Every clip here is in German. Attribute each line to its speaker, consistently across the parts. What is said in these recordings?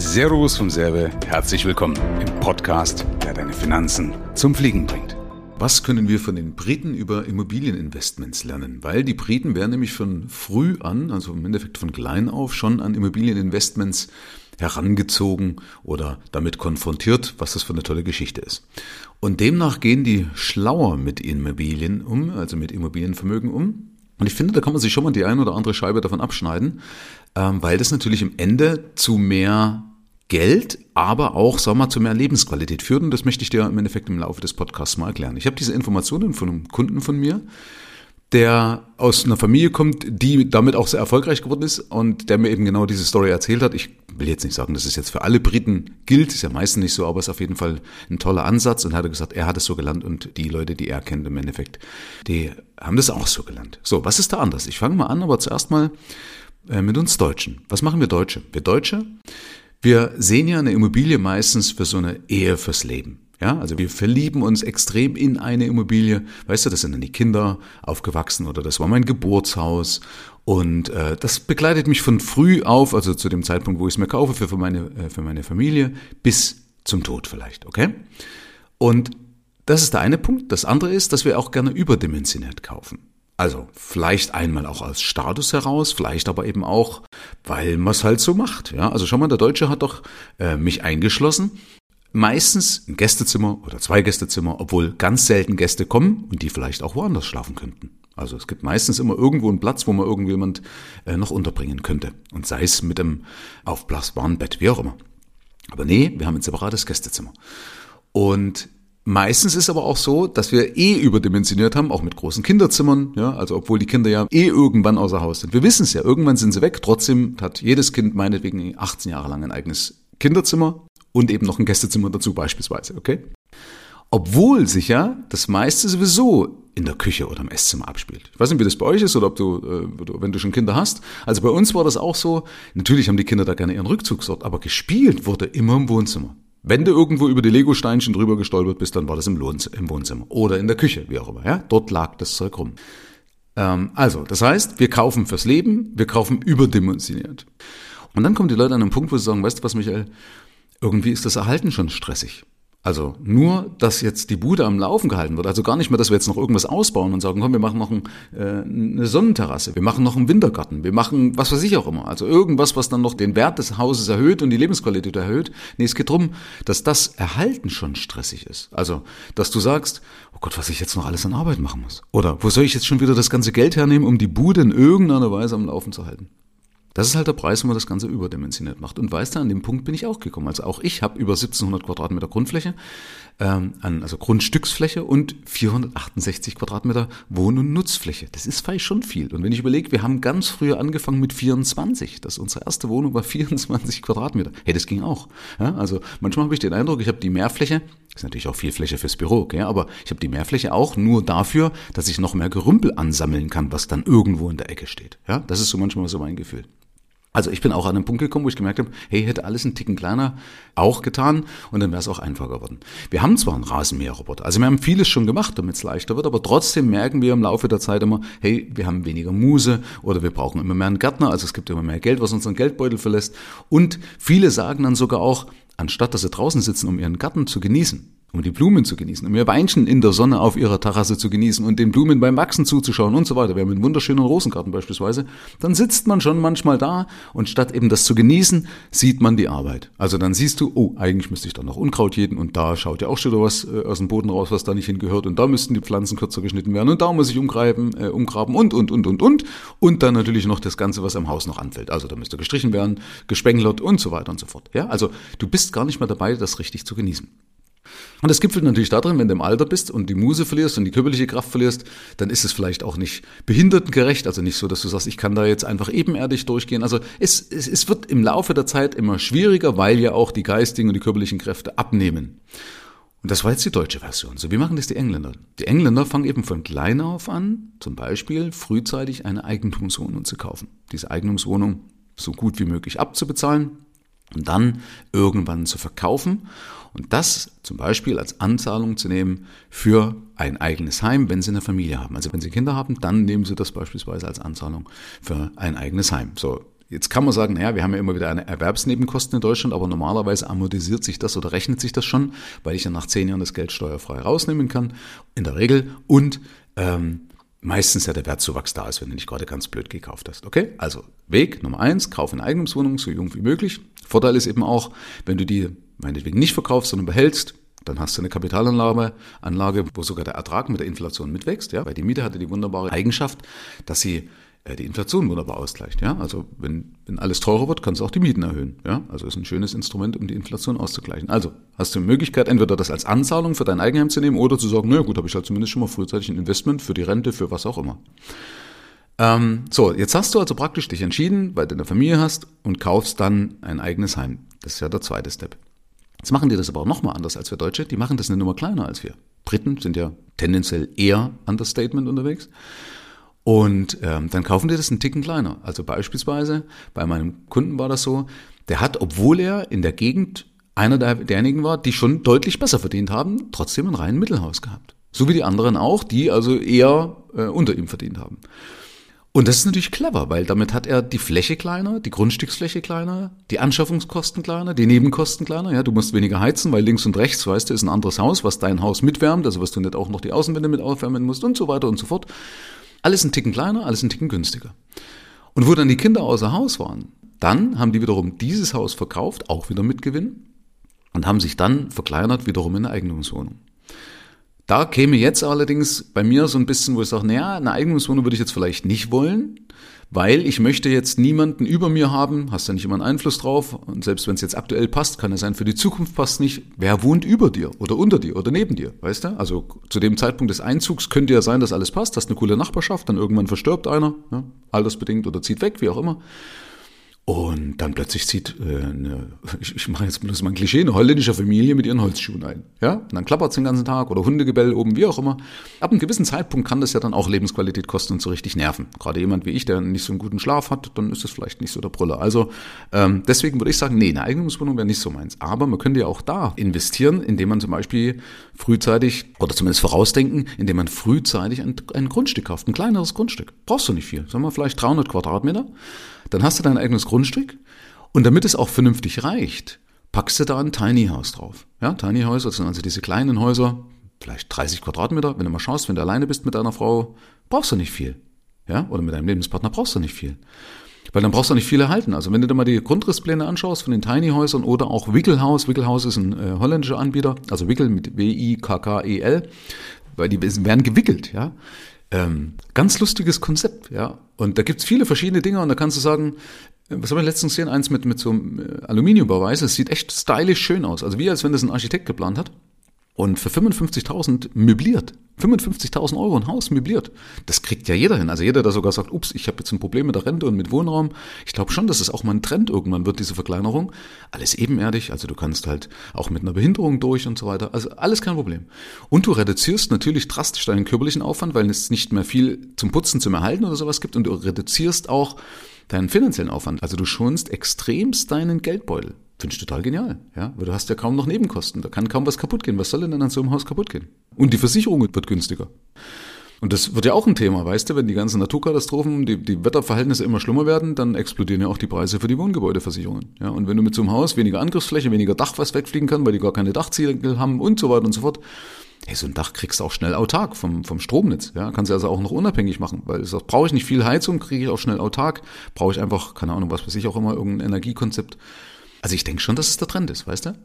Speaker 1: Servus vom Serve, herzlich willkommen im Podcast, der deine Finanzen zum Fliegen bringt. Was können wir von den Briten über Immobilieninvestments lernen? Weil die Briten werden nämlich von früh an, also im Endeffekt von klein auf, schon an Immobilieninvestments herangezogen oder damit konfrontiert, was das für eine tolle Geschichte ist. Und demnach gehen die schlauer mit Immobilien um, also mit Immobilienvermögen um. Und ich finde, da kann man sich schon mal die ein oder andere Scheibe davon abschneiden, ähm, weil das natürlich im Ende zu mehr Geld, aber auch, sagen wir mal, zu mehr Lebensqualität führt. Und das möchte ich dir im Endeffekt im Laufe des Podcasts mal erklären. Ich habe diese Informationen von einem Kunden von mir, der aus einer Familie kommt, die damit auch sehr erfolgreich geworden ist und der mir eben genau diese Story erzählt hat. Ich will jetzt nicht sagen, dass es jetzt für alle Briten gilt, ist ja meistens nicht so, aber es ist auf jeden Fall ein toller Ansatz und hat gesagt, er hat es so gelernt und die Leute, die er kennt im Endeffekt, die haben das auch so gelernt. So, was ist da anders? Ich fange mal an, aber zuerst mal äh, mit uns Deutschen. Was machen wir Deutsche? Wir Deutsche, wir sehen ja eine Immobilie meistens für so eine Ehe fürs Leben. Ja, also wir verlieben uns extrem in eine Immobilie. Weißt du, das sind dann die Kinder aufgewachsen oder das war mein Geburtshaus. Und äh, das begleitet mich von früh auf, also zu dem Zeitpunkt, wo ich es mir kaufe, für, für, meine, äh, für meine Familie, bis zum Tod vielleicht, okay? Und das ist der eine Punkt. Das andere ist, dass wir auch gerne überdimensioniert kaufen. Also vielleicht einmal auch aus Status heraus, vielleicht aber eben auch, weil man es halt so macht. Ja, also schau mal, der Deutsche hat doch äh, mich eingeschlossen. Meistens ein Gästezimmer oder zwei Gästezimmer, obwohl ganz selten Gäste kommen und die vielleicht auch woanders schlafen könnten. Also es gibt meistens immer irgendwo einen Platz, wo man irgendjemand äh, noch unterbringen könnte. Und sei es mit einem aufblasbaren Bett, wie auch immer. Aber nee, wir haben ein separates Gästezimmer. Und Meistens ist aber auch so, dass wir eh überdimensioniert haben, auch mit großen Kinderzimmern, ja, also obwohl die Kinder ja eh irgendwann außer Haus sind. Wir wissen es ja, irgendwann sind sie weg, trotzdem hat jedes Kind meinetwegen 18 Jahre lang ein eigenes Kinderzimmer und eben noch ein Gästezimmer dazu beispielsweise, okay? Obwohl sich ja das meiste sowieso in der Küche oder im Esszimmer abspielt. Ich weiß nicht, wie das bei euch ist oder ob du, äh, wenn du schon Kinder hast. Also bei uns war das auch so. Natürlich haben die Kinder da gerne ihren Rückzugsort, aber gespielt wurde immer im Wohnzimmer. Wenn du irgendwo über die Lego-Steinchen drüber gestolpert bist, dann war das im, Wohnzimmer oder in der Küche, wie auch immer. Ja? Dort lag das Zeug rum. Ähm, also, das heißt, wir kaufen fürs Leben, wir kaufen überdimensioniert. Und dann kommen die Leute an einen Punkt, wo sie sagen, weißt du was, Michael, irgendwie ist das Erhalten schon stressig. Also nur, dass jetzt die Bude am Laufen gehalten wird. Also gar nicht mehr, dass wir jetzt noch irgendwas ausbauen und sagen, komm, wir machen noch ein, äh, eine Sonnenterrasse, wir machen noch einen Wintergarten, wir machen was weiß ich auch immer. Also irgendwas, was dann noch den Wert des Hauses erhöht und die Lebensqualität erhöht. Nee, es geht darum, dass das Erhalten schon stressig ist. Also, dass du sagst, oh Gott, was ich jetzt noch alles an Arbeit machen muss. Oder wo soll ich jetzt schon wieder das ganze Geld hernehmen, um die Bude in irgendeiner Weise am Laufen zu halten? Das ist halt der Preis, wenn man das Ganze überdimensioniert macht. Und weißt du, an dem Punkt bin ich auch gekommen. Also auch ich habe über 1700 Quadratmeter Grundfläche, ähm, also Grundstücksfläche und 468 Quadratmeter Wohn- und Nutzfläche. Das ist vielleicht schon viel. Und wenn ich überlege, wir haben ganz früher angefangen mit 24. Das unsere erste Wohnung war 24 Quadratmeter. Hey, das ging auch. Ja, also manchmal habe ich den Eindruck, ich habe die Mehrfläche, ist natürlich auch viel Fläche fürs Büro, okay, aber ich habe die Mehrfläche auch nur dafür, dass ich noch mehr Gerümpel ansammeln kann, was dann irgendwo in der Ecke steht. Ja, das ist so manchmal so mein Gefühl. Also ich bin auch an einen Punkt gekommen, wo ich gemerkt habe, hey, hätte alles einen Ticken kleiner auch getan und dann wäre es auch einfacher geworden. Wir haben zwar einen Rasenmäherroboter, also wir haben vieles schon gemacht, damit es leichter wird, aber trotzdem merken wir im Laufe der Zeit immer, hey, wir haben weniger Muse oder wir brauchen immer mehr einen Gärtner, also es gibt immer mehr Geld, was unseren Geldbeutel verlässt. Und viele sagen dann sogar auch, anstatt dass sie draußen sitzen, um ihren Garten zu genießen, um die Blumen zu genießen, um ihr Weinchen in der Sonne auf ihrer Terrasse zu genießen und den Blumen beim Wachsen zuzuschauen und so weiter. Wir haben einen wunderschönen Rosengarten beispielsweise. Dann sitzt man schon manchmal da und statt eben das zu genießen, sieht man die Arbeit. Also dann siehst du, oh, eigentlich müsste ich da noch Unkraut jäten und da schaut ja auch schon wieder was äh, aus dem Boden raus, was da nicht hingehört und da müssten die Pflanzen kürzer geschnitten werden und da muss ich umgreifen, äh, umgraben und, und, und, und, und. Und dann natürlich noch das Ganze, was am Haus noch anfällt. Also da müsste gestrichen werden, gespenglert und so weiter und so fort. Ja, also du bist gar nicht mehr dabei, das richtig zu genießen. Und das gipfelt natürlich darin, wenn du im Alter bist und die Muse verlierst und die körperliche Kraft verlierst, dann ist es vielleicht auch nicht behindertengerecht, also nicht so, dass du sagst, ich kann da jetzt einfach ebenerdig durchgehen. Also es, es, es wird im Laufe der Zeit immer schwieriger, weil ja auch die geistigen und die körperlichen Kräfte abnehmen. Und das war jetzt die deutsche Version. So, wie machen das die Engländer? Die Engländer fangen eben von klein auf an, zum Beispiel frühzeitig eine Eigentumswohnung zu kaufen. Diese Eigentumswohnung so gut wie möglich abzubezahlen und dann irgendwann zu verkaufen und das zum Beispiel als Anzahlung zu nehmen für ein eigenes Heim, wenn Sie eine Familie haben. Also wenn Sie Kinder haben, dann nehmen Sie das beispielsweise als Anzahlung für ein eigenes Heim. So, Jetzt kann man sagen, naja, wir haben ja immer wieder eine Erwerbsnebenkosten in Deutschland, aber normalerweise amortisiert sich das oder rechnet sich das schon, weil ich ja nach zehn Jahren das Geld steuerfrei rausnehmen kann, in der Regel. Und ähm, meistens ja der Wertzuwachs da ist, wenn du nicht gerade ganz blöd gekauft hast. Okay? Also Weg Nummer eins, kauf eine Eigentumswohnung so jung wie möglich. Vorteil ist eben auch, wenn du die meinetwegen nicht verkaufst, sondern behältst, dann hast du eine Kapitalanlage, Anlage, wo sogar der Ertrag mit der Inflation mitwächst, ja, weil die Miete hatte die wunderbare Eigenschaft, dass sie äh, die Inflation wunderbar ausgleicht, ja. Also wenn, wenn alles teurer wird, kannst du auch die Mieten erhöhen, ja. Also ist ein schönes Instrument, um die Inflation auszugleichen. Also hast du die Möglichkeit, entweder das als Anzahlung für dein Eigenheim zu nehmen oder zu sagen, na gut, habe ich halt zumindest schon mal frühzeitig ein Investment für die Rente, für was auch immer. Ähm, so, jetzt hast du also praktisch dich entschieden, weil du eine Familie hast und kaufst dann ein eigenes Heim. Das ist ja der zweite Step. Jetzt machen die das aber auch nochmal anders als wir Deutsche. Die machen das eine Nummer kleiner als wir. Briten sind ja tendenziell eher Understatement unterwegs. Und ähm, dann kaufen die das einen Ticken kleiner. Also beispielsweise bei meinem Kunden war das so, der hat, obwohl er in der Gegend einer der, derjenigen war, die schon deutlich besser verdient haben, trotzdem ein reinen Mittelhaus gehabt. So wie die anderen auch, die also eher äh, unter ihm verdient haben. Und das ist natürlich clever, weil damit hat er die Fläche kleiner, die Grundstücksfläche kleiner, die Anschaffungskosten kleiner, die Nebenkosten kleiner. Ja, du musst weniger heizen, weil links und rechts, weißt du, ist ein anderes Haus, was dein Haus mitwärmt, also was du nicht auch noch die Außenwände mit aufwärmen musst und so weiter und so fort. Alles ein Ticken kleiner, alles ein Ticken günstiger. Und wo dann die Kinder außer Haus waren, dann haben die wiederum dieses Haus verkauft, auch wieder mit Gewinn, und haben sich dann verkleinert wiederum in eine Eigentumswohnung. Da käme jetzt allerdings bei mir so ein bisschen, wo ich sage, naja, eine Eigentumswohnung würde ich jetzt vielleicht nicht wollen, weil ich möchte jetzt niemanden über mir haben, hast ja nicht immer einen Einfluss drauf und selbst wenn es jetzt aktuell passt, kann es sein, für die Zukunft passt nicht. Wer wohnt über dir oder unter dir oder neben dir, weißt du? Also zu dem Zeitpunkt des Einzugs könnte ja sein, dass alles passt, hast eine coole Nachbarschaft, dann irgendwann verstirbt einer, ja, altersbedingt oder zieht weg, wie auch immer. Und dann plötzlich zieht äh, eine, ich, ich mache jetzt bloß mal ein Klischee, eine holländische Familie mit ihren Holzschuhen ein. Ja? Und dann klappert es den ganzen Tag oder Hundegebell oben, wie auch immer. Ab einem gewissen Zeitpunkt kann das ja dann auch Lebensqualität kosten und so richtig nerven. Gerade jemand wie ich, der nicht so einen guten Schlaf hat, dann ist das vielleicht nicht so der Brüller. Also ähm, deswegen würde ich sagen, nee, eine Eigentumswohnung wäre nicht so meins. Aber man könnte ja auch da investieren, indem man zum Beispiel frühzeitig, oder zumindest vorausdenken, indem man frühzeitig ein, ein Grundstück kauft, ein kleineres Grundstück. Brauchst du nicht viel. Sagen wir vielleicht 300 Quadratmeter. Dann hast du dein eigenes Grundstück und damit es auch vernünftig reicht, packst du da ein Tiny House drauf. Ja, Tiny House, das sind also diese kleinen Häuser, vielleicht 30 Quadratmeter. Wenn du mal schaust, wenn du alleine bist mit deiner Frau, brauchst du nicht viel. Ja, oder mit deinem Lebenspartner brauchst du nicht viel. Weil dann brauchst du nicht viel erhalten. Also wenn du dir mal die Grundrisspläne anschaust von den Tiny Häusern oder auch Wickelhaus, Wickelhaus ist ein äh, holländischer Anbieter, also Wickel mit W-I-K-K-E-L, weil die werden gewickelt, ja. Ähm, ganz lustiges Konzept, ja. Und da gibt's viele verschiedene Dinge und da kannst du sagen, äh, was haben wir letztens gesehen? Eins mit, mit so einem äh, Aluminiumbauweise. Es sieht echt stylisch schön aus. Also wie als wenn das ein Architekt geplant hat. Und für 55.000 möbliert. 55.000 Euro ein Haus möbliert. Das kriegt ja jeder hin. Also jeder, der sogar sagt, ups, ich habe jetzt ein Problem mit der Rente und mit Wohnraum. Ich glaube schon, dass es auch mal ein Trend irgendwann wird, diese Verkleinerung. Alles ebenerdig. Also du kannst halt auch mit einer Behinderung durch und so weiter. Also alles kein Problem. Und du reduzierst natürlich drastisch deinen körperlichen Aufwand, weil es nicht mehr viel zum Putzen, zum Erhalten oder sowas gibt. Und du reduzierst auch deinen finanziellen Aufwand. Also du schonst extremst deinen Geldbeutel. Finde ich total genial, ja, weil du hast ja kaum noch Nebenkosten. Da kann kaum was kaputt gehen. Was soll denn dann an so einem Haus kaputt gehen? Und die Versicherung wird günstiger. Und das wird ja auch ein Thema, weißt du, wenn die ganzen Naturkatastrophen, die, die Wetterverhältnisse immer schlimmer werden, dann explodieren ja auch die Preise für die Wohngebäudeversicherungen. Ja, und wenn du mit so einem Haus weniger Angriffsfläche, weniger Dach, was wegfliegen kann, weil die gar keine Dachziegel haben und so weiter und so fort, hey, so ein Dach kriegst du auch schnell autark vom, vom Stromnetz. Ja, kannst du also auch noch unabhängig machen, weil sagst, brauche ich nicht viel Heizung, kriege ich auch schnell autark, brauche ich einfach, keine Ahnung, was weiß ich auch immer, irgendein Energiekonzept. Also ich denke schon, dass es der Trend ist, weißt du?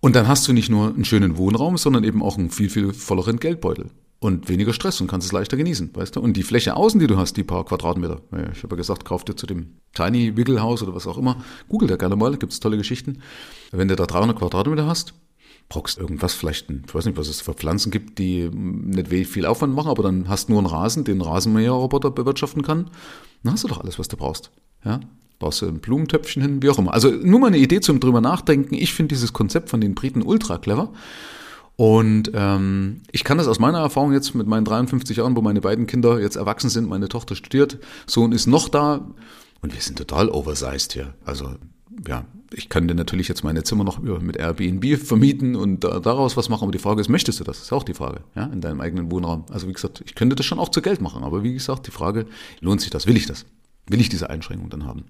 Speaker 1: Und dann hast du nicht nur einen schönen Wohnraum, sondern eben auch einen viel, viel volleren Geldbeutel. Und weniger Stress und kannst es leichter genießen, weißt du? Und die Fläche außen, die du hast, die paar Quadratmeter. Ich habe ja gesagt, kauf dir zu dem Tiny Wiggle oder was auch immer. Google da gerne mal, gibt's tolle Geschichten. Wenn du da 300 Quadratmeter hast, brauchst irgendwas, vielleicht, ich weiß nicht, was es für Pflanzen gibt, die nicht viel Aufwand machen, aber dann hast du nur einen Rasen, den Rasenmäherroboter bewirtschaften kann. Dann hast du doch alles, was du brauchst. Ja? Brauchst du ein Blumentöpfchen hin, wie auch immer. Also nur mal eine Idee zum drüber nachdenken. Ich finde dieses Konzept von den Briten ultra clever. Und ähm, ich kann das aus meiner Erfahrung jetzt mit meinen 53 Jahren, wo meine beiden Kinder jetzt erwachsen sind, meine Tochter studiert, Sohn ist noch da und wir sind total oversized hier. Also ja, ich könnte natürlich jetzt meine Zimmer noch mit Airbnb vermieten und daraus was machen, aber die Frage ist, möchtest du das? Das ist auch die Frage, ja, in deinem eigenen Wohnraum. Also wie gesagt, ich könnte das schon auch zu Geld machen, aber wie gesagt, die Frage, lohnt sich das? Will ich das? Will ich diese Einschränkung dann haben?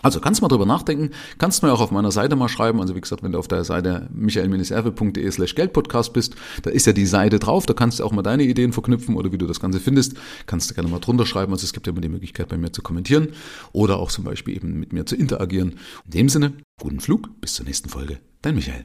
Speaker 1: Also kannst mal drüber nachdenken, kannst mir auch auf meiner Seite mal schreiben. Also wie gesagt, wenn du auf der Seite michaelminiserve.de slash Geldpodcast bist, da ist ja die Seite drauf, da kannst du auch mal deine Ideen verknüpfen oder wie du das Ganze findest, kannst du gerne mal drunter schreiben. Also es gibt ja immer die Möglichkeit bei mir zu kommentieren oder auch zum Beispiel eben mit mir zu interagieren. In dem Sinne, guten Flug, bis zur nächsten Folge, dein Michael.